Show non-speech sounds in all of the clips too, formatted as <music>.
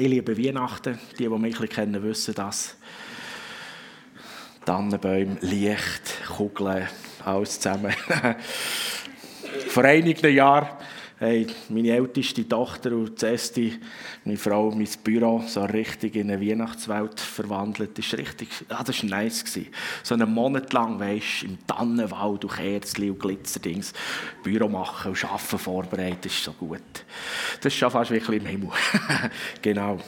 Ich liebe Weihnachten. Die, die mich ein kennen, wissen das. Tannenbäume, Licht, Kugeln, alles zusammen. <laughs> Vor einigen Jahren haben meine älteste Tochter und Zesti, meine Frau, mein Büro so richtig in eine Weihnachtswelt verwandelt. Das war richtig, ah, das war nice. Gewesen. So einen Monat lang, weisst, im Tannenwald und Kerzchen und Glitzerdings Büro machen und Arbeiten vorbereiten, das ist so gut. Das ist schon fast wirklich im Himmel. <laughs> genau.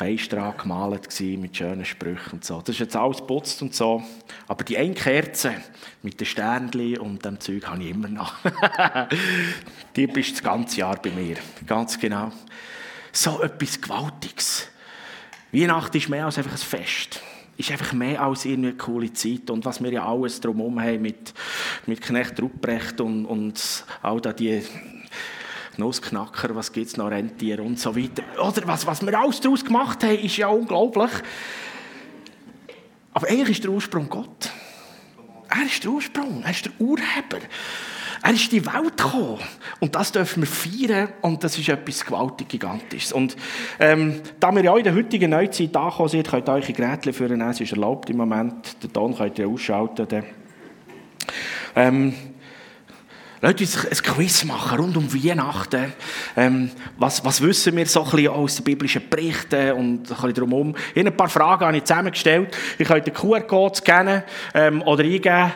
Fenster gemalt mit schönen Sprüchen und so. Das ist jetzt alles putzt und so. Aber die eine Kerze mit den Sternchen und dem Zeug habe ich immer noch. <laughs> die bist das ganze Jahr bei mir. Ganz genau. So etwas Gewaltiges. Weihnachten ist mehr als einfach ein Fest. Ist einfach mehr als eine coole Zeit. Und was wir ja alles drumherum haben mit, mit Knecht Ruprecht und, und all da Nussknacker, was gibt es noch, Rentier und so weiter. Oder was, was wir alles daraus gemacht haben, ist ja unglaublich. Aber eigentlich ist der Ursprung Gott. Er ist der Ursprung, er ist der Urheber. Er ist in die Welt gekommen. Und das dürfen wir feiern. Und das ist etwas gewaltig Gigantisches. Und ähm, da wir ja in der heutigen Neuzeit angekommen sind, könnt ihr eure Geräte führen. Es ist erlaubt im Moment. Den Ton könnt ihr ausschalten. Ähm, Lasst uns ein Quiz machen rund um Weihnachten. Ähm, was, was wissen wir so ein aus den biblischen Berichten und ein bisschen drumherum? Ich ein paar Fragen habe ich zusammengestellt. Ich könnt den QR-Code scannen ähm, oder eingeben,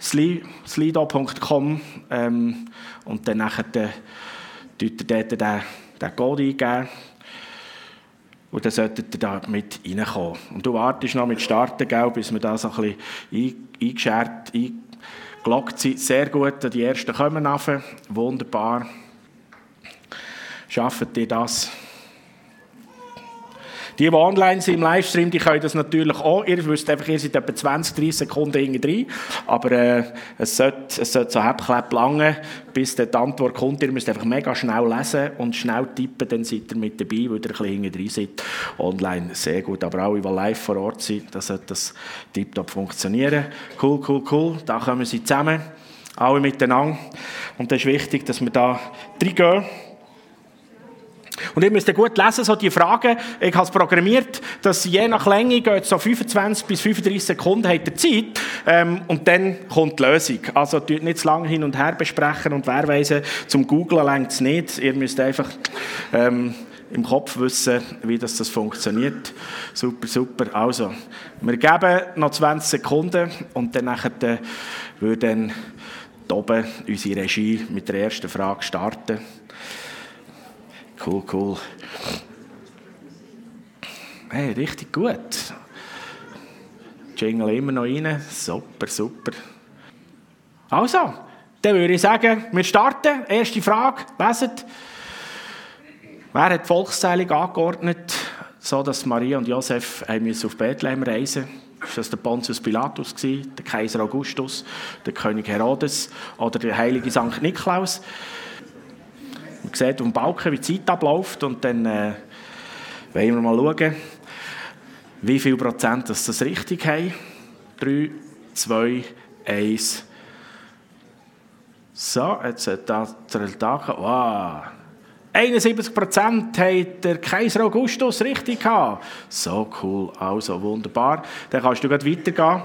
slido.com ähm, und dann nachher den, den, den, den, den Code eingeben. Und dann solltet ihr da mit reinkommen. Und du wartest noch mit Starten, gell, bis wir da so ein bisschen eingeschert, eingeschert Glockt sie sehr gut, die ersten kommen auf. Wunderbar. Schaffen ihr das? Die, die online sind im Livestream, die können das natürlich auch. Ihr wisst einfach, ihr seid etwa 20, 30 Sekunden hinten drin. Aber äh, es, sollte, es sollte so Häppchen lange, bis die Antwort kommt. Ihr müsst einfach mega schnell lesen und schnell tippen, dann seid ihr mit dabei, weil ihr ein bisschen hinten drin seid. Online sehr gut. Aber auch, die live vor Ort sind, dann sollte das tiptop funktionieren. Cool, cool, cool. Da kommen sie zusammen. Alle miteinander. Und es ist wichtig, dass wir da reingehen. Und ihr müsst gut lesen, so die Fragen. Ich habe es programmiert, dass je nach Länge geht so 25 bis 35 Sekunden hat ihr Zeit. Ähm, und dann kommt die Lösung. Also, nicht zu lange hin und her besprechen und wer zum Googlen längt es nicht. Ihr müsst einfach, ähm, im Kopf wissen, wie das, das funktioniert. Super, super. Also, wir geben noch 20 Sekunden und dann nachher, äh, würde dann oben unsere Regie mit der ersten Frage starten. Cool, cool. Hey, richtig gut. Jingle immer noch rein. Super, super. Also, dann würde ich sagen, wir starten. Erste Frage, leset. Wer hat die Volkszählung angeordnet, so dass Maria und Josef auf Bethlehem reisen mussten? Ist das der Pontius Pilatus, der Kaiser Augustus, der König Herodes oder der heilige Sankt Niklaus? Sieht auf dem Balken, wie die Zeit abläuft und dann äh, wollen wir mal schauen, wie viel Prozent das, das richtig haben. 3, 2, 1. So, jetzt hat das Resultat. Wow. 71 Prozent hat der Kaiser Augustus richtig gehabt. So cool, also wunderbar. Dann kannst du gleich weitergehen.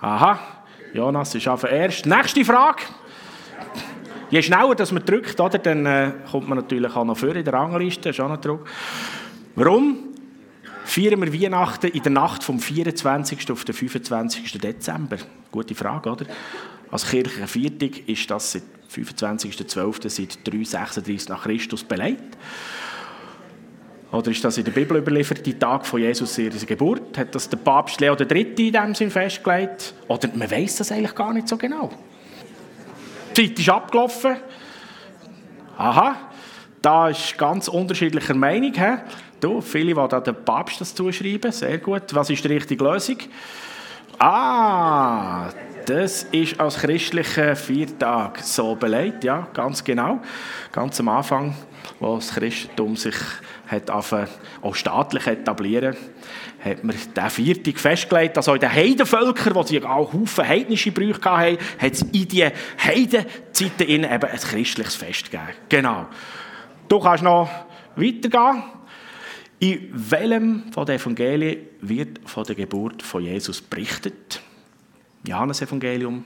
Aha, Jonas ist auf erst. Nächste Frage. Je schneller dass man drückt, oder, dann äh, kommt man natürlich auch noch vor in der Rangliste. Das ist auch noch Druck. Warum feiern wir Weihnachten in der Nacht vom 24. auf den 25. Dezember? Gute Frage, oder? Als kirchliche Viertung ist das seit 25.12. seit 336 nach Christus belegt. Oder ist das in der Bibel überliefert, die Tag von Jesus ihrer Geburt? Hat das der Papst Leo III. in dem Sinn festgelegt? Oder man weiß das eigentlich gar nicht so genau. Zeit ist abgelaufen. Aha, da ist ganz unterschiedlicher Meinung. He? Du, viele, da dem Papst das zuschreiben, sehr gut. Was ist die richtige Lösung? Ah, das ist als christlicher Viertag so belegt, ja, ganz genau. Ganz am Anfang, wo das Christentum sich hat auch staatlich etablieren hat man den Viertag festgelegt, dass auch in den Heidenvölkern, sie auch Haufen heidnische Brüche hatten, hat es in die Heidenzeiten eben ein christliches Fest gegeben. Genau. Du kannst noch weitergehen. In welchem von den Evangelien wird von der Geburt von Jesus berichtet? Johannes-Evangelium,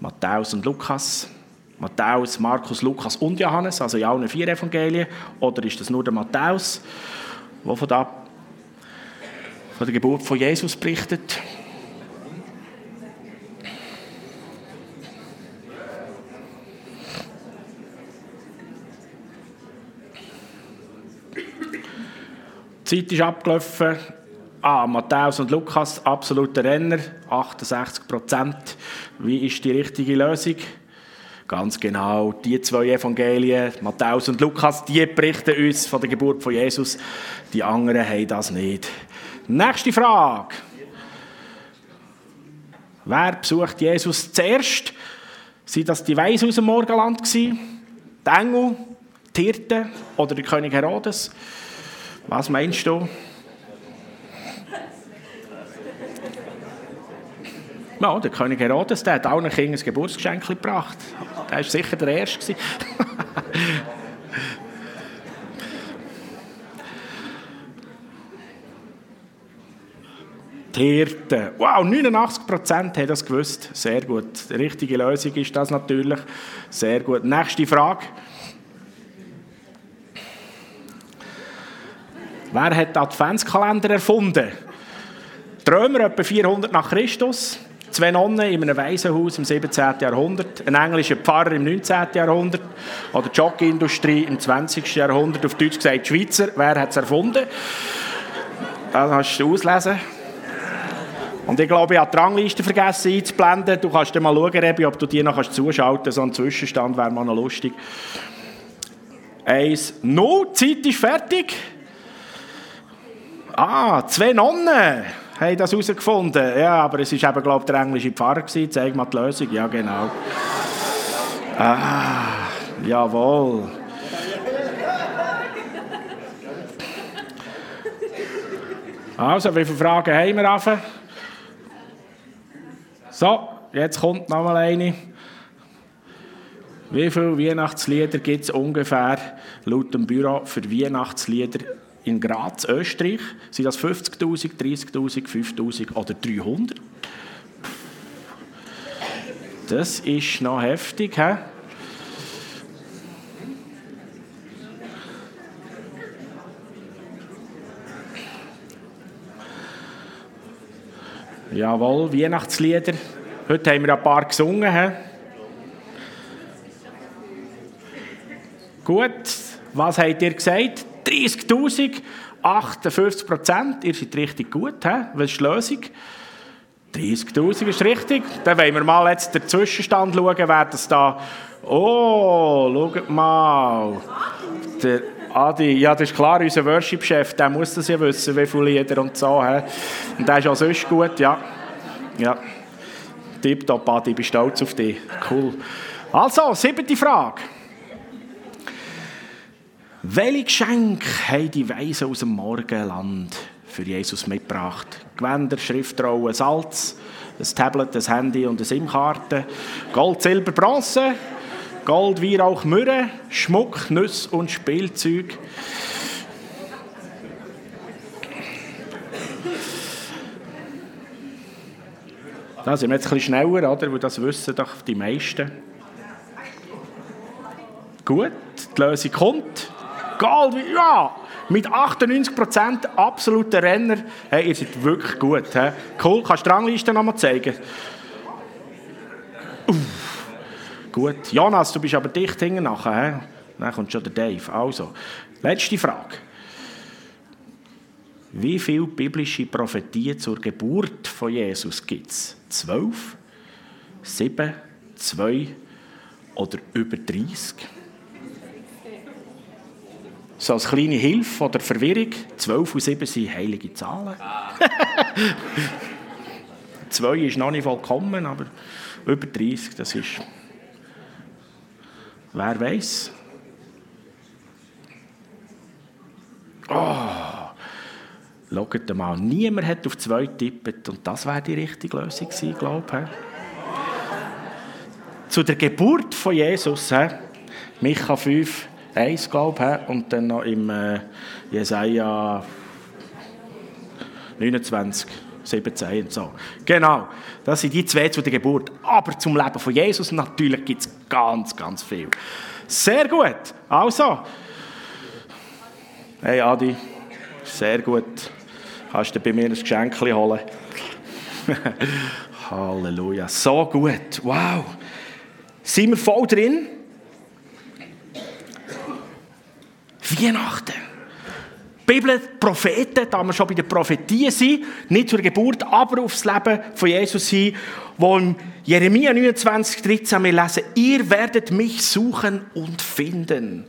Matthäus und Lukas, Matthäus, Markus, Lukas und Johannes, also in allen vier Evangelien, oder ist das nur der Matthäus, der von, der, von der Geburt von Jesus berichtet? Die Zeit ist abgelaufen. Ah, Matthäus und Lukas, absolute Renner, 68 Prozent. Wie ist die richtige Lösung? Ganz genau, die zwei Evangelien, Matthäus und Lukas, die berichten uns von der Geburt von Jesus. Die anderen haben das nicht. Nächste Frage. Wer besucht Jesus zuerst? Sind das die Weisen aus dem Morgenland? Die Engel, die Hirten oder der König Herodes? Was meinst du? <laughs> Ja, der König Herodes der hat allen Kindern ein Geburtsgeschenk gebracht. Der war sicher der Erste. <laughs> Hirten. Wow, 89% haben das gewusst. Sehr gut. Die richtige Lösung ist das natürlich. Sehr gut. Nächste Frage. Wer hat den Adventskalender erfunden? Die Römer etwa 400 nach Christus. Zwei Nonnen in einem Waisenhaus im 17. Jahrhundert, ein englischer Pfarrer im 19. Jahrhundert oder die Jockeyindustrie im 20. Jahrhundert, auf Deutsch gesagt Schweizer. Wer hat es erfunden? Das kannst du auslesen. Und ich glaube, ich habe die Rangliste vergessen einzublenden. Du kannst dann mal schauen, Rebi, ob du die noch zuschalten kannst. So ein Zwischenstand wäre mal noch lustig. Eins, null, Zeit ist fertig. Ah, zwei Nonnen haben das herausgefunden. Ja, aber es war eben, glaube ich, der englische Pfarrer. Gewesen. Zeig mal die Lösung. Ja, genau. Ah, jawohl. Also, wie viele Fragen haben wir? Anfangen? So, jetzt kommt noch mal eine. Wie viele Weihnachtslieder gibt es ungefähr laut dem Büro für Weihnachtslieder in Graz, Österreich? Sind das 50.000, 30.000, 5.000 oder 300? Das ist noch heftig, hä? Jawohl, Weihnachtslieder. Heute haben wir ein paar gesungen. He? Gut, was habt ihr gesagt? 30.000, 58 Prozent. Ihr seid richtig gut. He? Was ist die Lösung? 30.000 ist richtig. Dann wollen wir mal jetzt den Zwischenstand schauen, wer das da... Oh, schaut mal. Der Adi, ja, das ist klar, unser Worship-Chef, der muss das ja wissen, wie viele Lieder und so. He? Und der ist auch sonst gut, ja. Ja. Tipptopp, Adi, ich bin stolz auf dich. Cool. Also, siebte Frage. Welche Geschenke haben die Weisen aus dem Morgenland für Jesus mitgebracht? Gewänder, Schriftrollen, Salz, ein Tablet, ein Handy und eine SIM-Karte, Gold, Silber, Bronze, Gold, Weihrauch, Myrrhe, Schmuck, Nüsse und Spielzeug. Da sind wir jetzt bisschen schneller, oder? Weil das wissen doch die meisten. Gut, die Lösung kommt. Gold, ja! Mit 98% absoluter Renner. Hey, ihr seid wirklich gut. He? Cool, kannst du die Rangliste nochmal zeigen? Gut. Jonas, du bist aber dicht hinten nachher. He? Dann kommt schon der Dave. Also, letzte Frage. Wie viele biblische Prophetien zur Geburt von Jesus gibt es? Zwölf? Sieben? Zwei? Oder über 30? So als kleine Hilfe oder Verwirrung. 12 und 7 sind heilige Zahlen. <laughs> Zwei ist noch nicht vollkommen, aber über 30, das ist. Wer weiß? Oh, schaut mal, niemand hat auf zwei getippt und das wäre die richtige Lösung gewesen, glaube ich. Zu der Geburt von Jesus, he? Micha 5, 1, glaube ich, und dann noch im äh, Jesaja 29. 17 und so. Genau, das sind die zwei zu der Geburt. Aber zum Leben von Jesus natürlich gibt es ganz, ganz viel. Sehr gut. Also, hey Adi, sehr gut. Kannst du bei mir ein Geschenk holen? <laughs> Halleluja. So gut. Wow. Sind wir voll drin? Weihnachten. Bibel, Propheten, da wir schon bei der Prophetie sind, nicht zur Geburt, aber aufs Leben von Jesus hin, wo im Jeremia 29, 13 wir lesen, ihr werdet mich suchen und finden.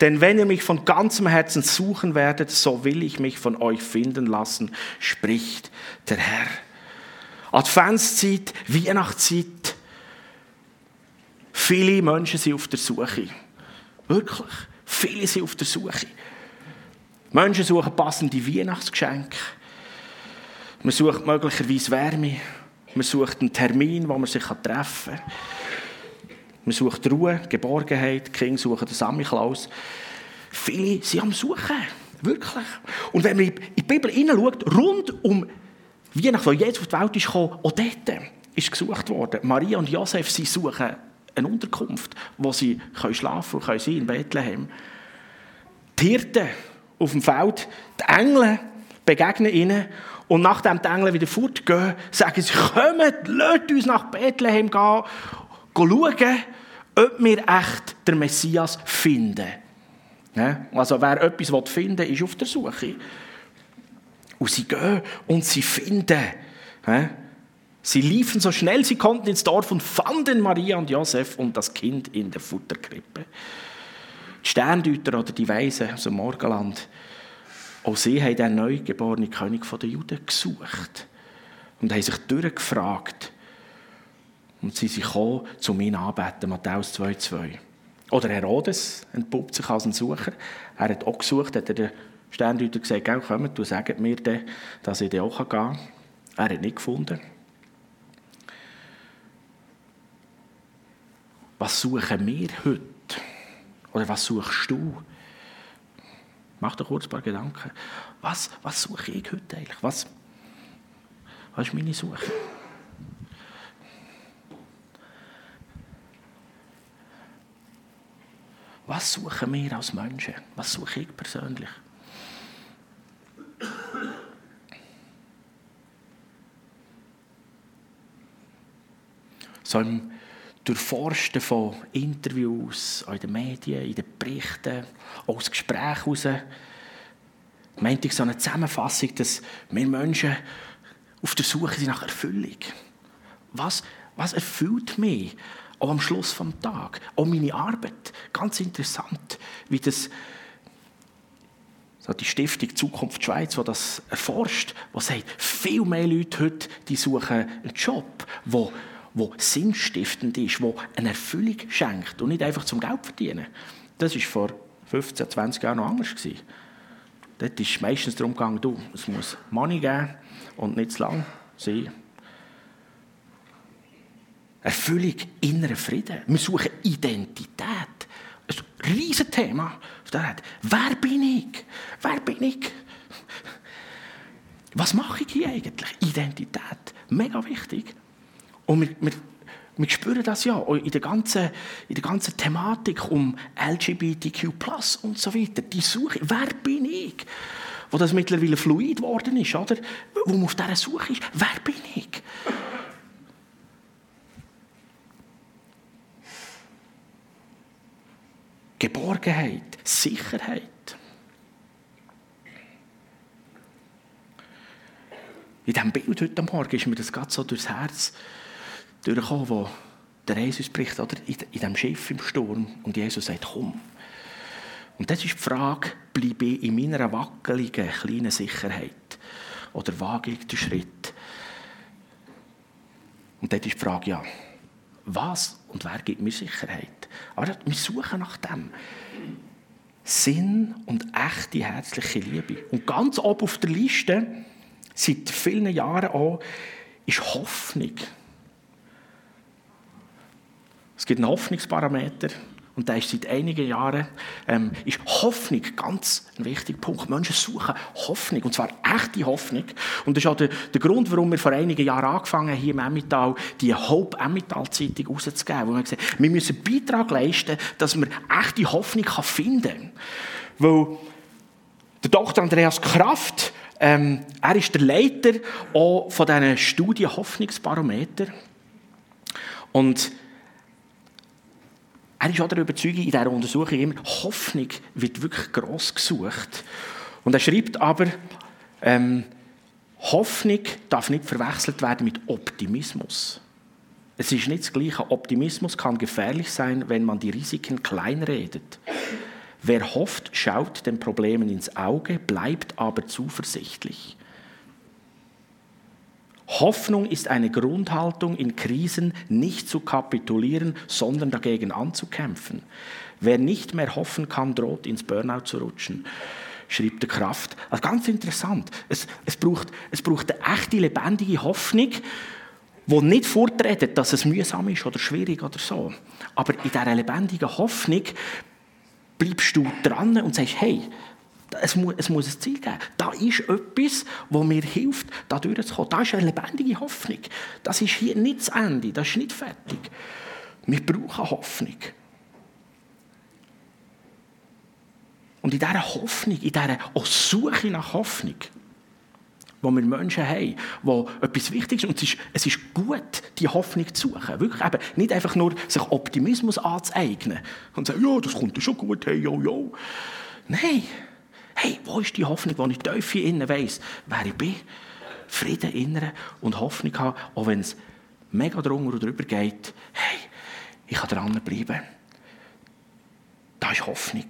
Denn wenn ihr mich von ganzem Herzen suchen werdet, so will ich mich von euch finden lassen, spricht der Herr. Adventszeit, Weihnachtszeit, viele Menschen sind auf der Suche. Wirklich, viele sind auf der Suche. Menschen suchen passende Weihnachtsgeschenke. Man sucht möglicherweise Wärme. Man sucht einen Termin, wo man sich treffen kann. Man sucht Ruhe, Geborgenheit. Die Kinder suchen den Samichlaus. Viele sind am Suchen. Wirklich. Und wenn man in die Bibel hineinschaut, rund um Weihnachten, wo Jesus auf die Welt ist auch dort ist gesucht worden. Maria und Josef, sie suchen eine Unterkunft, wo sie schlafen können, sein in Bethlehem. Die Hirten auf dem Feld, die Engel begegnen ihnen und nachdem die Engel wieder fortgehen, sagen sie, kommt, lasst uns nach Bethlehem gehen, schauen, ob wir echt den Messias finden. Also wer etwas finden will, ist auf der Suche. Und sie gehen und sie finden. Sie liefen so schnell sie konnten ins Dorf und fanden Maria und Josef und das Kind in der Futterkrippe. Die Sterndeuter oder die Weisen aus dem Morgenland, auch sie haben den neugeborenen König der Juden gesucht und haben sich durchgefragt. Und sie sind gekommen, zu ihm anbeten, Matthäus 2,2. Oder Herodes entpuppt sich als ein Sucher. Er hat auch gesucht, hat der Sterndeuter gesagt, Gell, kommt, du sagt mir dass ich dann auch gehen kann. Er hat nicht gefunden. Was suchen wir heute? Oder was suchst du? Mach dir kurz ein paar Gedanken. Was, was suche ich heute eigentlich? Was, was ist meine Suche? Was suchen wir als Menschen? Was suche ich persönlich? So im Durchforsten von Interviews, in den Medien, in den Berichten, auch aus Gesprächen heraus, meinte ich so eine Zusammenfassung, dass wir Menschen auf der Suche sind nach Erfüllung. Was, was erfüllt mich? Auch am Schluss des Tages. Auch meine Arbeit. Ganz interessant, wie das so die Stiftung Zukunft Schweiz, die das erforscht, die sagt, viel mehr Leute heute die suchen einen Job, der wo sinnstiftend ist, wo eine Erfüllung schenkt und nicht einfach zum Geld verdienen. Das war vor 15, 20 Jahren noch anders. Gewesen. Dort ist meistens darum gegangen, du, es muss Money geben und nicht zu lang sein. Erfüllung, innerer Frieden. Wir suchen Identität. Ein riesiges Thema. Wer bin ich? Wer bin ich? Was mache ich hier eigentlich? Identität. Mega wichtig. Und wir, wir, wir spüren das ja in der, ganzen, in der ganzen Thematik um LGBTQ und so weiter. Die Suche, wer bin ich? Wo das mittlerweile fluid geworden ist, oder? Wo man auf dieser Suche ist, wer bin ich? Geborgenheit, Sicherheit. In diesem Bild heute Morgen ist mir das gerade so durchs Herz durchgekommen, wo der Jesus bricht, oder? In, in diesem Schiff im Sturm und Jesus sagt, komm. Und das ist die Frage, bleibe ich in meiner wackeligen, kleinen Sicherheit oder wage ich den Schritt? Und das ist die Frage, ja, was und wer gibt mir Sicherheit? Aber wir suchen nach dem. Sinn und echte herzliche Liebe. Und ganz oben auf der Liste, seit vielen Jahren auch, ist Hoffnung. Es gibt einen Hoffnungsparameter und da ist seit einigen Jahren, ähm, ist Hoffnung ganz ein wichtiger Punkt. Menschen suchen Hoffnung, und zwar echte Hoffnung. Und das ist auch der, der Grund, warum wir vor einigen Jahren angefangen haben, hier im Emmental die Hope Emmental Zeitung rauszugeben. Wo wir gesagt wir müssen einen Beitrag leisten, dass man echte Hoffnung finden kann. Weil der Dr. Andreas Kraft, ähm, er ist der Leiter auch von diesen Studie Hoffnungsbarometer. Und er ist auch der Überzeugung in dieser Untersuchung immer, Hoffnung wird wirklich gross gesucht. Und er schreibt aber, ähm, Hoffnung darf nicht verwechselt werden mit Optimismus. Es ist nicht das Gleiche. Optimismus kann gefährlich sein, wenn man die Risiken kleinredet. Wer hofft, schaut den Problemen ins Auge, bleibt aber zuversichtlich. Hoffnung ist eine Grundhaltung in Krisen, nicht zu kapitulieren, sondern dagegen anzukämpfen. Wer nicht mehr hoffen kann, droht ins Burnout zu rutschen, schrieb der Kraft. Also ganz interessant. Es, es, braucht, es braucht eine echte, lebendige Hoffnung, die nicht vortretet, dass es mühsam ist oder schwierig oder so. Aber in dieser lebendigen Hoffnung bleibst du dran und sagst, hey, es muss, es muss ein Ziel geben. Da ist etwas, das mir hilft, da durchzukommen. Da ist eine lebendige Hoffnung. Das ist hier nicht das Ende, das ist nicht fertig. Wir brauchen Hoffnung. Und in dieser Hoffnung, in dieser Suche nach Hoffnung, wo wir Menschen haben, wo etwas Wichtiges. Und es ist, es ist gut, die Hoffnung zu suchen. Wirklich eben, nicht einfach nur sich Optimismus anzueignen und sagen, ja, das kommt schon gut, hey, jo, jo. Nein. Hey, wo ist die Hoffnung, wo ich tief innen weiss, wer ich bin? Frieden inneren und Hoffnung haben, auch wenn es mega drunter und drüber geht. Hey, ich kann dranbleiben. Da ist Hoffnung.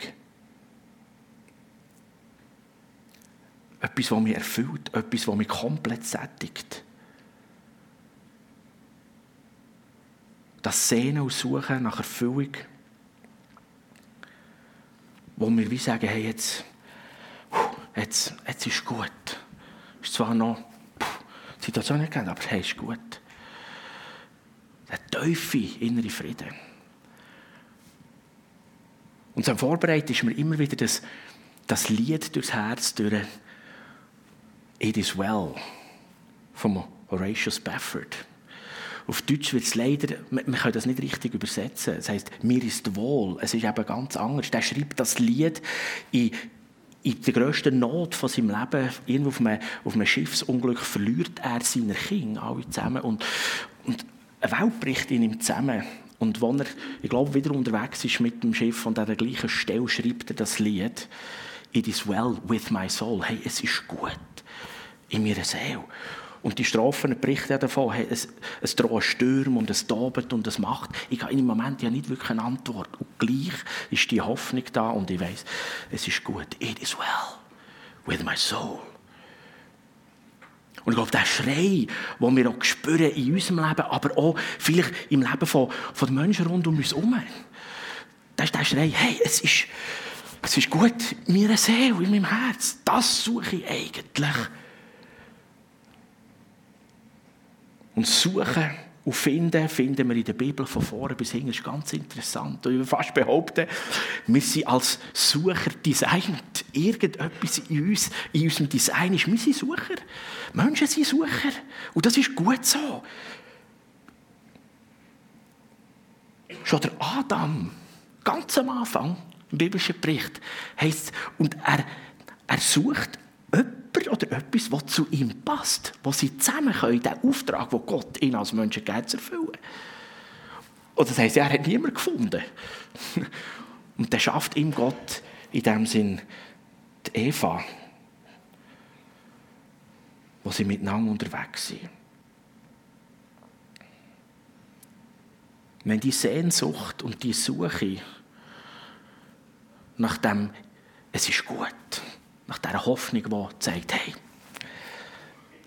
Etwas, das mich erfüllt, etwas, das mich komplett sättigt. Das Sehnen und Suchen nach Erfüllung, wo wir wie sagen, hey, jetzt jetzt, jetzt ist gut. Es ist zwar noch die Situation nicht geändert, aber hey, ist gut. Der tiefe innere Frieden. Und zum Vorbereiten ist mir immer wieder das, das Lied durchs Herz durch It is well von Horatio Spafford. Auf Deutsch wird es leider, man kann das nicht richtig übersetzen. Das heißt, mir ist wohl. Es ist eben ganz anders. Der schreibt das Lied in in der grössten Not von seinem Leben, irgendwo auf einem, auf einem Schiffsunglück, verliert er seine Kinder alle zusammen. Und, und eine Welt bricht in ihm zusammen. Und wenn er, ich glaube, wieder unterwegs ist mit dem Schiff und an der gleichen Stelle schreibt er das Lied «It is well with my soul». Hey, es ist gut in meiner Seele. Und die Strafen berichten davon, hey, es, es drohen Stürme und es tobet und es macht. Ich habe im Moment ja nicht wirklich eine Antwort. Und gleich ist die Hoffnung da und ich weiß, es ist gut. It is well with my soul. Und ich glaube, der Schrei, den wir auch spüren in unserem Leben, aber auch vielleicht im Leben von, von den Menschen rund um uns herum, das ist der Schrei, hey, es ist, es ist gut, mir Seele in meinem Herz. Das suche ich eigentlich. Und suchen und finden, finden wir in der Bibel von vorne bis hinten. Das ist ganz interessant. Und ich würde fast behaupten, wir sind als Sucher designt. Irgendetwas in uns, in unserem Design ist, wir sind Sucher. Menschen sind Sucher. Und das ist gut so. Schon der Adam, ganz am Anfang, im biblischen Bericht, heißt und er, er sucht jemand oder etwas, was zu ihm passt, wo sie zusammen können, den Auftrag, den Gott ihnen als Menschen gibt, zu erfüllen. Oder das heisst, er hat niemanden gefunden. <laughs> Und dann schafft ihm Gott in dem Sinn die Eva, wo sie miteinander unterwegs sind. Wenn die Sehnsucht und die Suche nach dem, es ist gut, nach dieser Hoffnung, die zeigt, hey,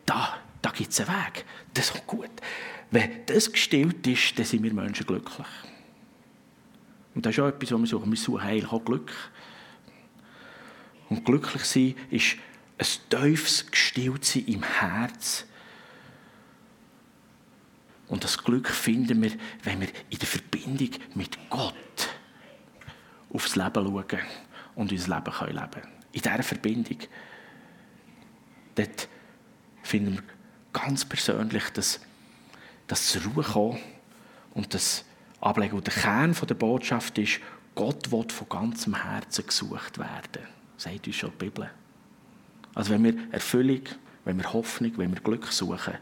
da, da gibt es einen Weg. Das ist gut. Wenn das gestillt ist, dann sind wir Menschen glücklich. Und das ist auch etwas, was wir suchen. Wir suchen eigentlich auch Glück. Und glücklich sein ist ein tiefes Gestilltsein im Herz. Und das Glück finden wir, wenn wir in der Verbindung mit Gott aufs Leben schauen und unser Leben leben können. In dieser Verbindung. Dort finden wir ganz persönlich, dass, dass zur Ruhe kommen und das Ablegen. Und der Kern der Botschaft ist, Gott will von ganzem Herzen gesucht werden. Sagt uns schon die Bibel. Also wenn wir Erfüllung, wenn wir Hoffnung, wenn wir Glück suchen,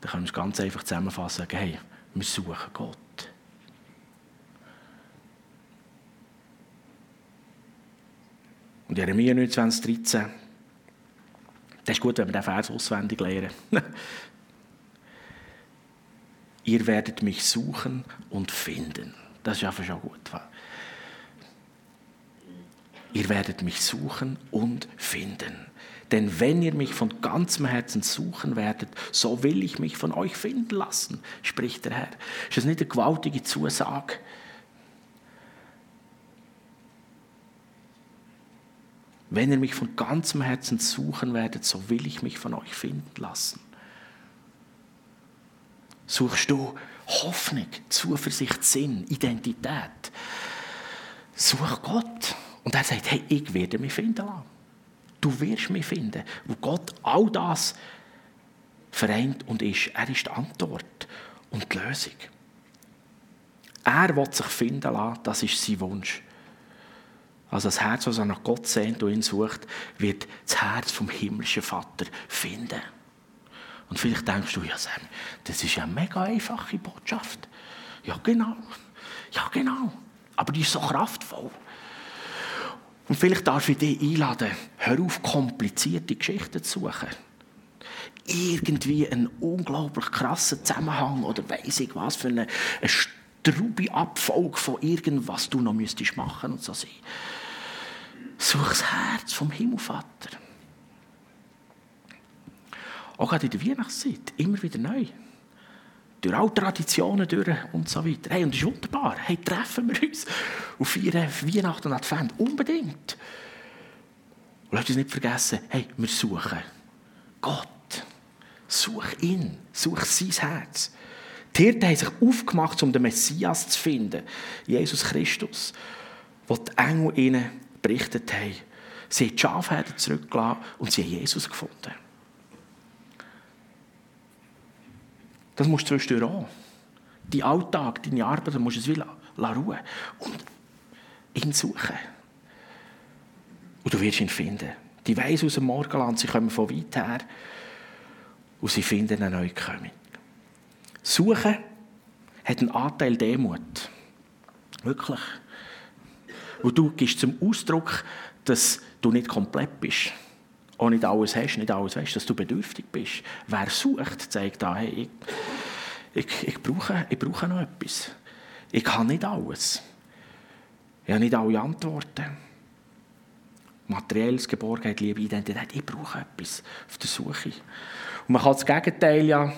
dann können wir es ganz einfach zusammenfassen hey, wir suchen Gott. Und Jeremia 29, 13, das ist gut, wenn wir den Vers auswendig lernen. <laughs> Ihr werdet mich suchen und finden. Das ist einfach schon gut. Ihr werdet mich suchen und finden. Denn wenn ihr mich von ganzem Herzen suchen werdet, so will ich mich von euch finden lassen, spricht der Herr. Ist das nicht eine gewaltige Zusage? Wenn ihr mich von ganzem Herzen suchen werdet, so will ich mich von euch finden lassen. Suchst du Hoffnung, Zuversicht, Sinn, Identität? Such Gott. Und er sagt, hey, ich werde mich finden lassen. Du wirst mich finden. Wo Gott all das vereint und ist. Er ist die Antwort und die Lösung. Er will sich finden lassen, das ist sein Wunsch. Also das Herz, das nach Gott sehnt und ihn sucht, wird das Herz vom himmlischen Vater finden. Und vielleicht denkst du, ja Sam, das ist ja eine mega einfache Botschaft. Ja genau, ja genau, aber die ist so kraftvoll. Und vielleicht darf ich dich einladen, hör auf, komplizierte Geschichten zu suchen. Irgendwie einen unglaublich krassen Zusammenhang oder weiss ich was für eine, eine strube Abfolge von irgendwas du noch müsstest machen und so sein. Such das Herz vom Himmelvater. Auch gerade in der Weihnachtszeit, immer wieder neu. Durch alle Traditionen durch und so weiter. Hey, und das ist wunderbar. Hey, treffen wir uns auf feiern Weihnachten und Advent. Unbedingt. Und lasst uns nicht vergessen, hey, wir suchen Gott. Such ihn. Such sein Herz. Die Hirten haben sich aufgemacht, um den Messias zu finden. Jesus Christus. Wo die Engel ihnen berichtet haben. Sie haben die Schafherden zurückgelassen und sie haben Jesus gefunden. Das musst du zwischendurch auch. Dein Alltag, deine Arbeit, musst du es wieder ruhen und ihn suchen. Und du wirst ihn finden. Die Weise aus dem Morgenland, sie kommen von weit her und sie finden eine Neukömmling. Suchen hat einen Anteil Demut. Wirklich. Und du gibst zum Ausdruck, dass du nicht komplett bist. Auch nicht alles hast, nicht alles weißt, dass du bedürftig bist. Wer sucht, zeigt da, hey, ich, ich, ich, brauche, ich brauche noch etwas. Ich kann nicht alles. Ich habe nicht alle Antworten. Materielles, Geborgenheit, Liebe, Identität. Ich brauche etwas auf der Suche. Und man kann das Gegenteil ja,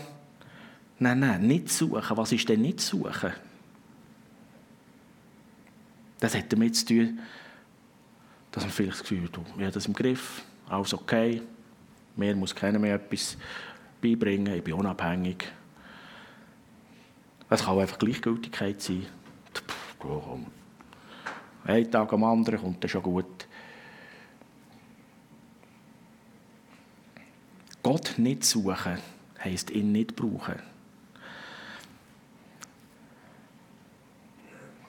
nein, nein, nicht suchen. Was ist denn nicht suchen? Das hat damit zu tun, dass man vielleicht das Gefühl hat, ich habe das im Griff, alles okay, mir muss keiner mehr etwas beibringen, ich bin unabhängig. Es kann auch einfach Gleichgültigkeit sein. Pff, komm. Ein Tag am anderen kommt dann schon gut. Gott nicht suchen, heisst ihn nicht brauchen.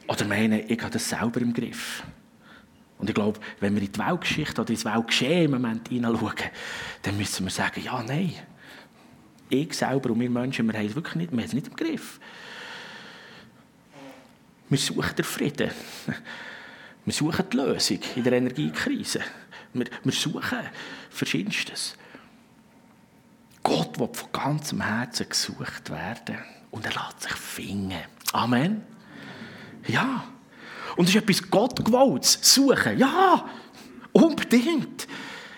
Oder meinen, ich habe das selber im Griff. Und ich glaube, wenn wir in die Weltgeschichte oder ins Weltgeschehen im Moment hineinschauen, dann müssen wir sagen, ja, nein. Ich selber und wir Menschen, wir haben es wirklich nicht, wir haben es nicht im Griff. Wir suchen den Frieden. Wir suchen die Lösung in der Energiekrise. Wir, wir suchen Verschiedenstes. Gott will von ganzem Herzen gesucht werden und er lässt sich finden. Amen. Ja. Und es ist etwas Gottgewolltes. Suchen. Ja. Unbedingt.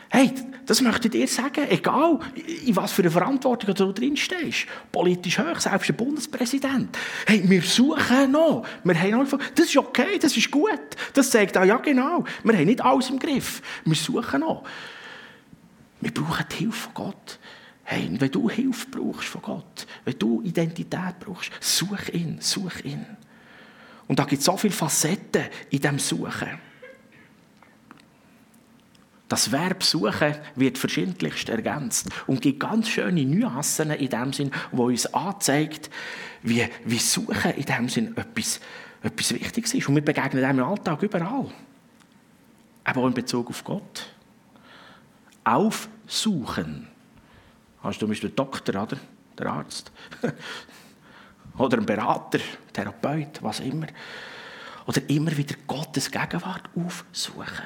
Hey, das möchte ich dir sagen, egal in was für eine Verantwortung du drin stehst. Politisch hoch, selbst der Bundespräsident. Hey, wir suchen noch. Wir haben noch das ist okay, das ist gut. Das sagt auch, ja genau, wir haben nicht alles im Griff. Wir suchen noch. Wir brauchen die Hilfe von Gott. Hey, wenn du Hilfe brauchst von Gott, wenn du Identität brauchst, such ihn, such ihn. Und da gibt es so viele Facetten in dem Suchen. Das Verb suchen wird verschiedentlich ergänzt und gibt ganz schöne Nuancen in dem Sinn, wo uns anzeigt, wie, wie Suchen in dem Sinn etwas, etwas Wichtiges ist. Und wir begegnen dem im Alltag überall. Aber auch in Bezug auf Gott. Aufsuchen. Hast du Beispiel den Doktor, oder? Der Arzt. <laughs> oder ein Berater, Therapeut, was immer. Oder immer wieder Gottes Gegenwart aufsuchen.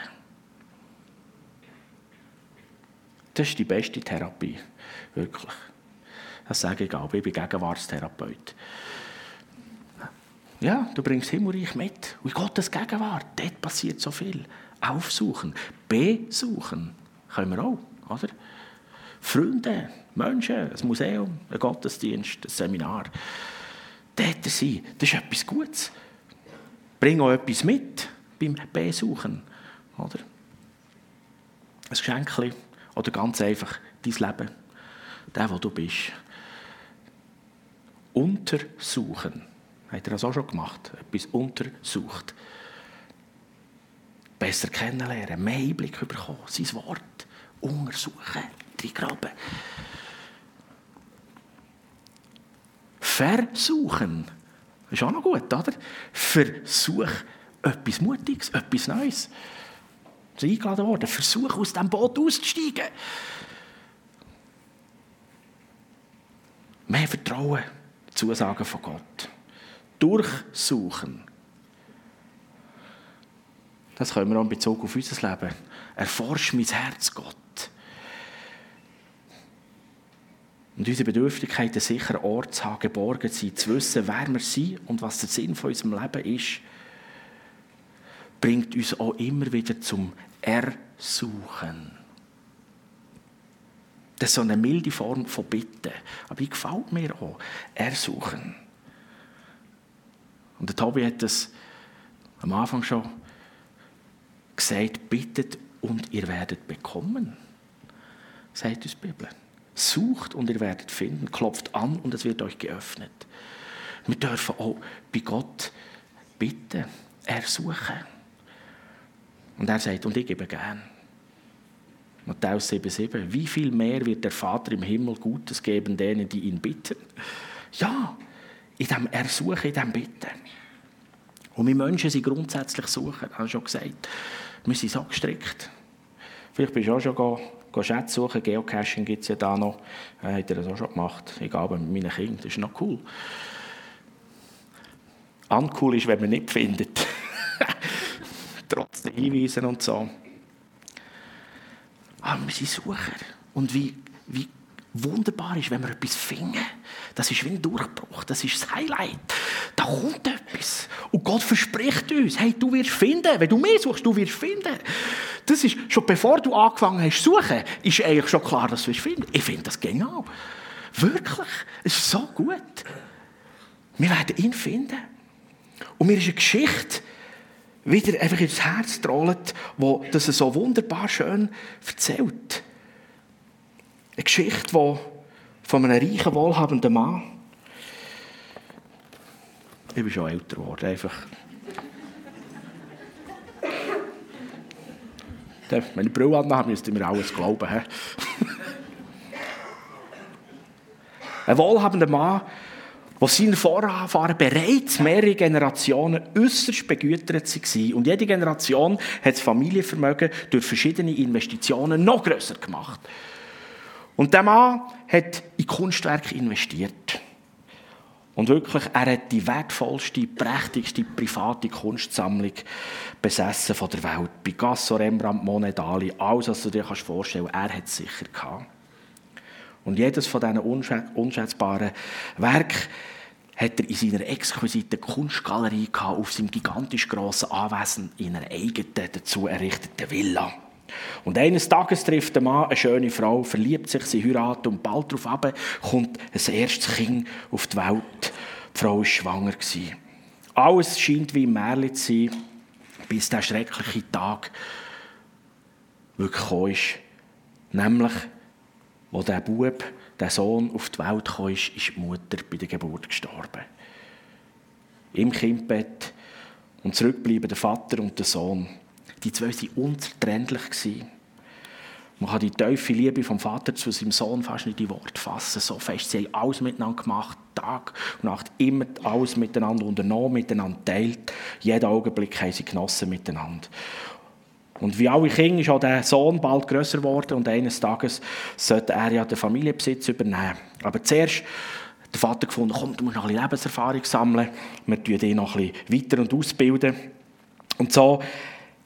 Das ist die beste Therapie. Wirklich. Das sage ich auch. Ich bin Gegenwartstherapeut. Ja, du bringst Himmelreich mit. Und Gottes Gegenwart, dort passiert so viel. Aufsuchen, besuchen, können wir auch, oder? Freunde, Menschen, ein Museum, ein Gottesdienst, ein Seminar. Dort sein, das ist etwas Gutes. Bring auch etwas mit beim Besuchen, oder? Ein Geschenk oder ganz einfach dein Leben, der, wo du bist. Untersuchen. Hat er das auch schon gemacht? Etwas untersucht. Besser kennenlernen, mehr Einblick bekommen, sein Wort untersuchen, graben. Versuchen. Ist auch noch gut, oder? Versuch etwas Mutiges, etwas Neues ist eingeladen worden. Versuch, aus dem Boot auszusteigen. Mehr Vertrauen, Zusagen von Gott. Durchsuchen. Das können wir auch in Bezug auf unser Leben. Erforsch mein Herz, Gott. Und unsere Bedürftigkeit, einen sicheren Ort zu haben, geborgen zu sein, zu wissen, wer wir sind und was der Sinn von unserem Leben ist, bringt uns auch immer wieder zum Ersuchen. Das ist so eine milde Form von Bitten. Aber die gefällt mir auch. Ersuchen. Und der Tobi hat das am Anfang schon gesagt, bittet und ihr werdet bekommen. Sagt uns die Bibel. Sucht und ihr werdet finden, klopft an und es wird euch geöffnet. Wir dürfen auch bei Gott bitten, ersuchen. Und er sagt, und ich gebe gern. Matthäus 7,7. Wie viel mehr wird der Vater im Himmel Gutes geben denen, die ihn bitten? Ja, in dem Ersuchen, in dem Bitten. Und wir Menschen sind grundsätzlich suchen, habe ich schon gesagt. Wir sind so gestrickt. Vielleicht bist du auch schon Schätze suchen. Geocaching gibt es ja da noch. Äh, hat er das auch schon gemacht. Ich gehe mit meinen Kindern. Das ist noch cool. Uncool ist, wenn man nicht findet <laughs> trotz der Hinweise und so. Aber wir sind Sucher. Und wie, wie wunderbar ist, wenn wir etwas finden. Das ist wie ein Durchbruch, das ist das Highlight. Da kommt etwas. Und Gott verspricht uns, hey, du wirst finden. Wenn du mehr suchst, du wirst finden. Das ist, schon bevor du angefangen hast zu suchen, ist eigentlich schon klar, dass du es finden Ich finde das genial. Wirklich. Es ist so gut. Wir werden ihn finden. Und mir ist eine Geschichte wieder einfach ins Herz trollt, wo das so wunderbar schön erzählt. Eine Geschichte, die von einem reichen, wohlhabenden Mann. Ich bin schon älter geworden, einfach. Wenn ich Brille anhabe, müsst ihr mir alles glauben. Ein wohlhabender Mann, wo seine Vorfahren bereits mehrere Generationen äußerst begütert waren. Und jede Generation hat das Familienvermögen durch verschiedene Investitionen noch grösser gemacht. Und der Mann hat in Kunstwerke investiert. Und wirklich, er hat die wertvollste, prächtigste private Kunstsammlung besessen von der Welt. Picasso, Rembrandt, Monet, Dali, alles, was du dir vorstellen kannst, er hat es sicher gehabt. Und jedes von diesen unschätzbaren Werken hat er in seiner exquisiten Kunstgalerie gehabt, auf seinem gigantisch grossen Anwesen in einer eigenen, dazu errichteten Villa. Und eines Tages trifft der Mann eine schöne Frau, verliebt sich, sie heiraten und bald darauf ab kommt ein erstes Kind auf die Welt. Die Frau war schwanger. Alles scheint wie im Märchen zu sein, bis der schreckliche Tag wirklich gekommen ist. Nämlich, wo der Bub, der Sohn auf die Welt kam, ist die Mutter bei der Geburt gestorben. Im Kindbett Und zurückbleiben der Vater und der Sohn. Die zwei waren unzertrennlich. Man kann die tiefe Liebe vom Vater zu seinem Sohn fast nicht in Wort fassen. So fest. Sie haben alles miteinander gemacht, Tag und Nacht, immer alles miteinander unternommen, miteinander teilt. Jeden Augenblick haben sie genossen miteinander. Und wie alle Kinder ist auch der Sohn bald grösser geworden und eines Tages sollte er ja den Familienbesitz übernehmen. Aber zuerst der Vater gefunden, komm, du musst noch ein bisschen Lebenserfahrung sammeln. Wir bilden dich noch ein bisschen weiter und ausbilden. Und so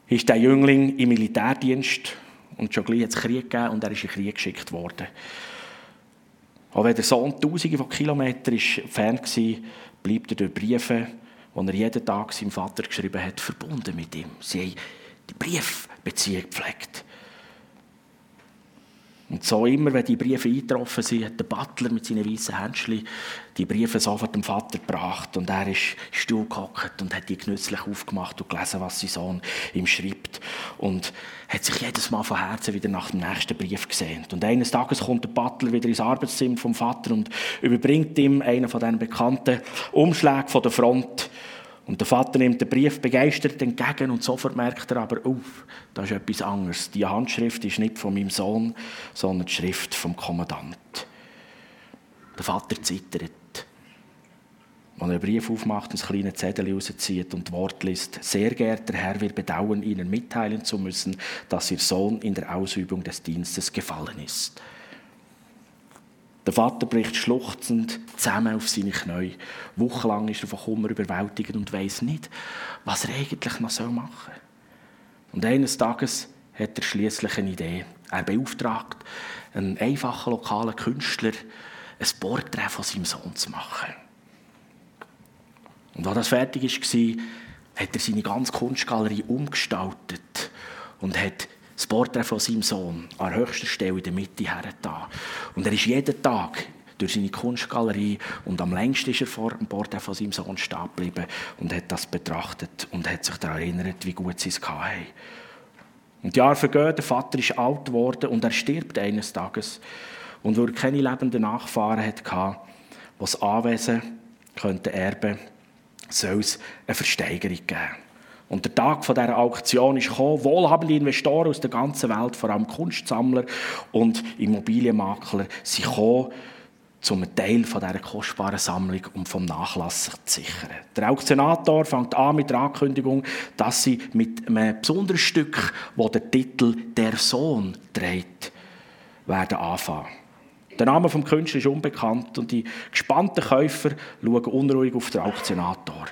ist der Jüngling im Militärdienst und schon gleich hat es Krieg gegeben und er ist in den Krieg geschickt worden. Auch wenn der Sohn tausende von Kilometern entfernt war, bleibt er durch Briefe, die er jeden Tag seinem Vater geschrieben hat, verbunden mit ihm. Sie haben die Briefbeziehung gepflegt. Und so immer, wenn die Briefe eingetroffen sind, hat der Butler mit seinen weißen Händchen die Briefe sofort dem Vater gebracht. Und er ist Stuhl gehockt und hat die genüsslich aufgemacht und gelesen, was sein Sohn ihm schreibt. Und hat sich jedes Mal von Herzen wieder nach dem nächsten Brief gesehnt. Und eines Tages kommt der Butler wieder ins Arbeitszimmer vom Vater und überbringt ihm einen von diesen bekannten Umschlägen von der Front. Und der Vater nimmt den Brief begeistert entgegen und sofort merkt er aber, oh, da ist etwas anderes. Die Handschrift ist nicht von meinem Sohn, sondern die Schrift vom Kommandant. Der Vater zittert. Wenn er einen Brief aufmacht ein kleines Zettel rauszieht und Wort liest, sehr geehrter Herr, wir bedauern Ihnen mitteilen zu müssen, dass Ihr Sohn in der Ausübung des Dienstes gefallen ist. Der Vater bricht schluchzend zusammen auf seine Knie. Wochenlang ist er von Kummer überwältigt und weiß nicht, was er eigentlich noch machen soll. Und eines Tages hat er schließlich eine Idee. Er beauftragt einen einfachen lokalen Künstler, ein Porträt von seinem Sohn zu machen. Und als das fertig war, hat er seine ganze Kunstgalerie umgestaltet und hat das Porträt von seinem Sohn an höchster Stelle in der Mitte hergetan. Und er ist jeden Tag durch seine Kunstgalerie und am längsten ist er vor dem Porträt von seinem Sohn stehen geblieben und hat das betrachtet und hat sich daran erinnert, wie gut sie es hatten. Und die Jahre vergehen, der Vater ist alt geworden und er stirbt eines Tages. Und weil er keine lebenden Nachfahren hatte, die das Anwesen könnte erben, soll es eine Versteigerung geben. Und der Tag von dieser Auktion ist gekommen. Wohlhabende Investoren aus der ganzen Welt, vor allem Kunstsammler und Immobilienmakler, sind gekommen, um einen Teil von dieser kostbaren Sammlung und vom Nachlass zu sichern. Der Auktionator fängt an mit der Ankündigung, dass sie mit einem besonderen Stück, das der Titel «Der Sohn» trägt, werden anfangen. Der Name des Künstlers ist unbekannt und die gespannten Käufer schauen unruhig auf den Auktionator.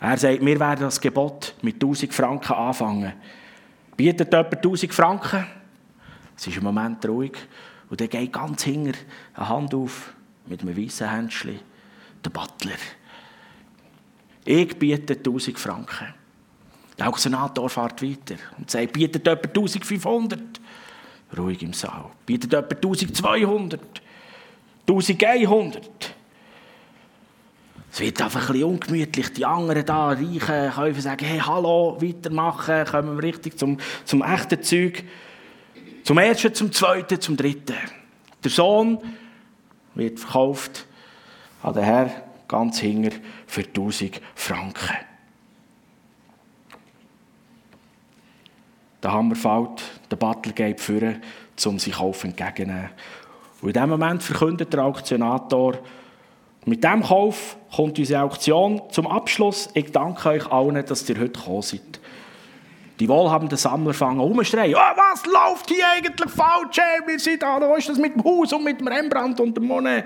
Er sagt, wir werden das Gebot mit 1000 Franken anfangen. Bietet jemand 1000 Franken? Es ist im Moment ruhig. Und dann geht ganz hinger eine Hand auf mit einem weißen Händchen. Der Butler. Ich biete 1000 Franken. Der Auktionator fährt weiter und sagt, bietet jemand 1500? Ruhig im Saal. Bietet jemand 1200? 1100? Es wird einfach ein bisschen ungemütlich. Die anderen da, reichen Käufer, sagen, hey, hallo, weitermachen, kommen wir richtig zum, zum echten Zeug. Zum ersten, zum zweiten, zum dritten. Der Sohn wird verkauft an den Herr ganz hinger für 1000 Franken. Der Hammer fällt, der Butler geht führen, um sich Kauf entgegenzunehmen. Und in diesem Moment verkündet der Auktionator, mit diesem Kauf kommt unsere Auktion zum Abschluss. Ich danke euch allen, dass ihr heute gekommen seid. Die wohlhabenden Sammler fangen an umzuschreien. Oh, was läuft hier eigentlich falsch? Wir sind da, wo ist das mit dem Haus und mit dem Rembrandt und dem Monet?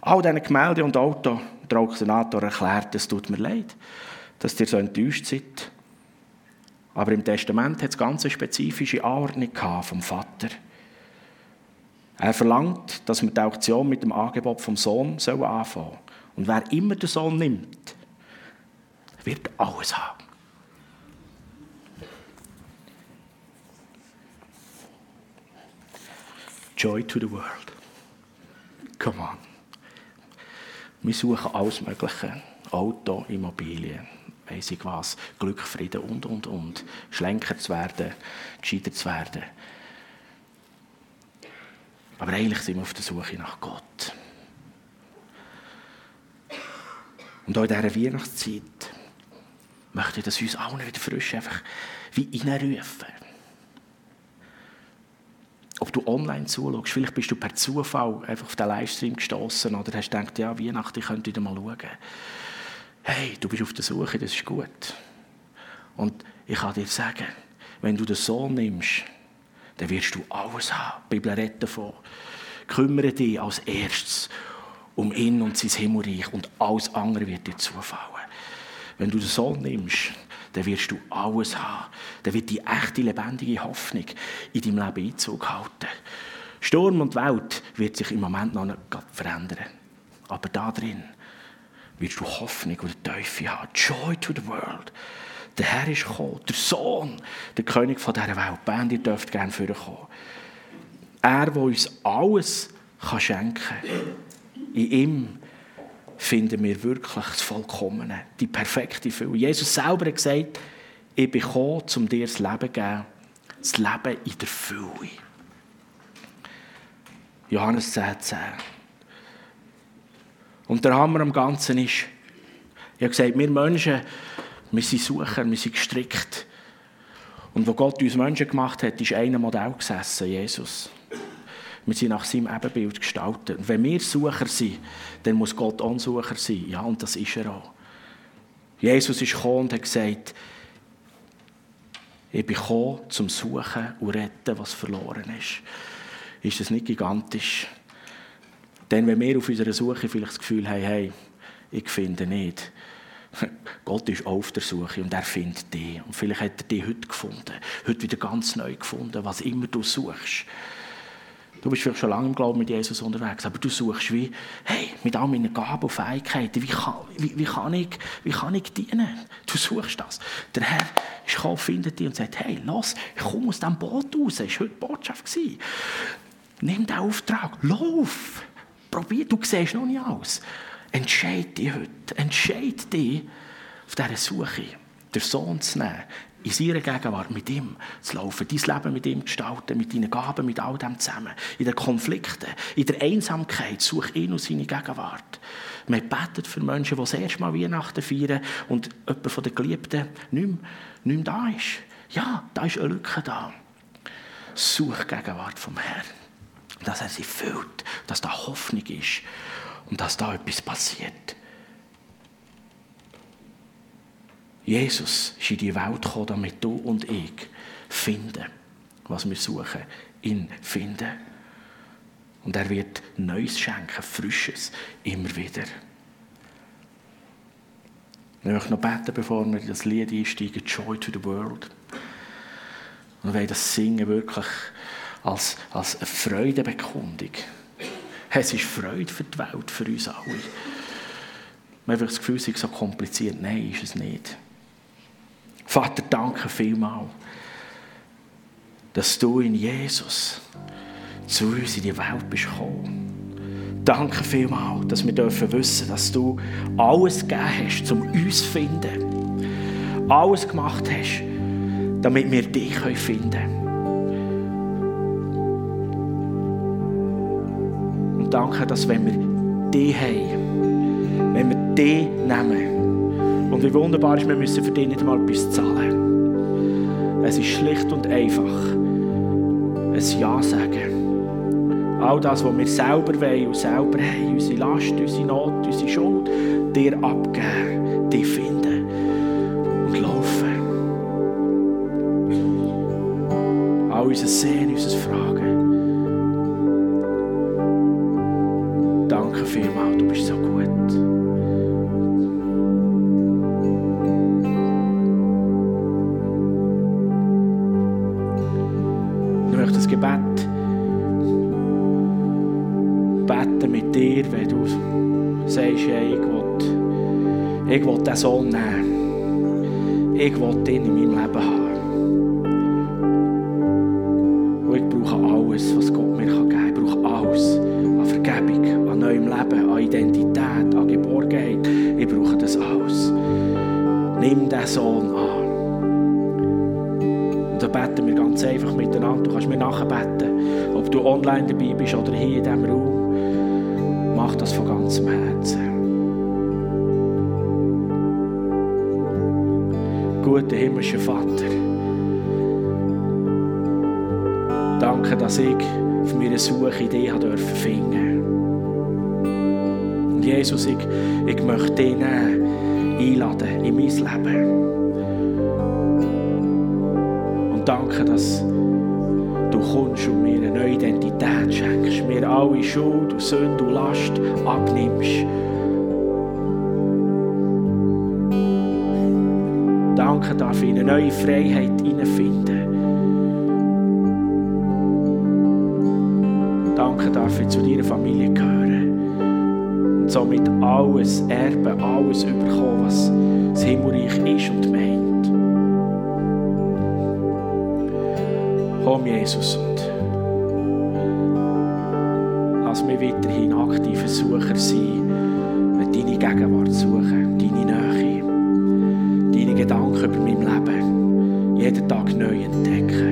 All diese Gemälde und Auto. Der Auktionator erklärt, es tut mir leid, dass ihr so enttäuscht seid. Aber im Testament hat es ganz spezifische Anordnung vom Vater. Er verlangt, dass wir die Auktion mit dem Angebot vom Sohn anfangen sollen. Und wer immer den Sohn nimmt, wird alles haben. Joy to the world. Come on. Wir suchen alles Mögliche. Auto, Immobilien, weiss ich was, Glück, Frieden und, und, und. Schlenker zu werden, gescheiter zu werden. Aber eigentlich sind wir auf der Suche nach Gott. Und auch in dieser Weihnachtszeit möchte ich, dass uns allen wieder frisch einfach wie reinrufen. Ob du online zuschaust, vielleicht bist du per Zufall einfach auf den Livestream gestoßen oder hast gedacht, ja, Weihnachten, ich könnte wieder mal schauen. Hey, du bist auf der Suche, das ist gut. Und ich kann dir sagen, wenn du den Sohn nimmst, dann wirst du alles haben. Die Bibel redet davon. Kümmere dich als erstes um ihn und sein Himmelreich und alles andere wird dir zufallen. Wenn du den Sohn nimmst, dann wirst du alles haben. Dann wird die echte, lebendige Hoffnung in deinem Leben Einzug halten. Sturm und Welt wird sich im Moment noch nicht verändern. Aber da drin wirst du Hoffnung und Teufel haben. Joy to the world. Der Herr ist gekommen, der Sohn, der König von dieser Welt. Band, ihr dürft gerne vorkommen. Er, der uns alles kann schenken kann. In ihm finden wir wirklich das Vollkommene, die perfekte Fülle. Jesus selber hat gesagt, ich bin gekommen, um dir das Leben zu geben, das Leben in der Fülle. Johannes 10, 10. Und der Hammer am Ganzen ist, ich habe gesagt, wir Menschen, wir sind Sucher, wir sind gestrickt. Und wo Gott uns Menschen gemacht hat, ist ein Modell gesessen, Jesus. Wir sind nach seinem Ebenbild gestaltet. Und wenn wir Sucher sind, dann muss Gott auch Sucher sein. Ja, und das ist er auch. Jesus ist gekommen und hat gesagt, ich bin gekommen, zum Suchen und Retten, was verloren ist. Ist das nicht gigantisch? Denn wenn wir auf unserer Suche vielleicht das Gefühl haben, hey, ich finde nicht, Gott ist auf der Suche und er findet dich. Und vielleicht hat er dich heute gefunden, heute wieder ganz neu gefunden, was immer du suchst. Du bist vielleicht schon lange im Glauben mit Jesus unterwegs, aber du suchst wie, hey, mit all meinen Gaben und Fähigkeiten, wie kann, wie, wie kann, ich, wie kann ich dienen? Du suchst das. Der Herr ist gekommen, findet dich und sagt, hey, los, ich komme aus diesem Boot raus, das war heute Botschaft. Nimm den Auftrag, lauf, probier, du siehst noch nicht aus. Entscheide dich heute, entscheide dich auf dieser Suche, den Sohn zu nehmen, in seiner Gegenwart mit ihm zu laufen, dein Leben mit ihm zu gestalten, mit deinen Gaben, mit all dem zusammen. In den Konflikten, in der Einsamkeit, such ihn und seine Gegenwart. Man betet für Menschen, die das erste Mal Weihnachten feiern und jemand von den Geliebten nicht mehr, nicht mehr da ist. Ja, da ist eine Lücke da. Such die Gegenwart vom Herrn. Dass er sie füllt, dass da Hoffnung ist und dass da etwas passiert. Jesus ist in die Welt gekommen, damit du und ich finden, was wir suchen, ihn finden. Und er wird Neues schenken, Frisches, immer wieder. Ich möchte noch beten, bevor wir in das Lied einsteigen, Joy to the World. Und wir das singen wirklich als, als eine Freudebekundung. Es ist Freude für die Welt, für uns alle. Man hat das Gefühl, es ist so kompliziert. Nein, ist es nicht. Vater, danke vielmals, dass du in Jesus zu uns in die Welt bist gekommen. Danke vielmals, dass wir dürfen wissen, dass du alles gegeben hast, um uns zu finden. Alles gemacht hast, damit wir dich finden können. Danke, dass wenn wir dich haben, wenn wir dich nehmen, und wie wunderbar ist, wir müssen für dich nicht mal etwas zahlen. Es ist schlicht und einfach ein Ja sagen. All das, was wir selber wollen und selber haben, unsere Last, unsere Not, unsere Schuld, dir abgeben, dich finden guter himmlischer Vater. Danke, dass ich auf meiner Suche dich finden durfte. Und Jesus, ich, ich möchte dich einladen in mein Leben. Und danke, dass du kommst und mir eine neue Identität schenkst, mir alle Schuld und Sünde und Last abnimmst. Danke, darf in eine neue Freiheit hineinfinden. Danke, ich zu deiner Familie gehören und somit alles erben, alles überkommen, was das Himmelreich ist und meint. Komm, Jesus, und lass mich weiterhin aktiver Sucher sein, deine Gegenwart suchen, deine Nähe, jeden Tag neu entdecken.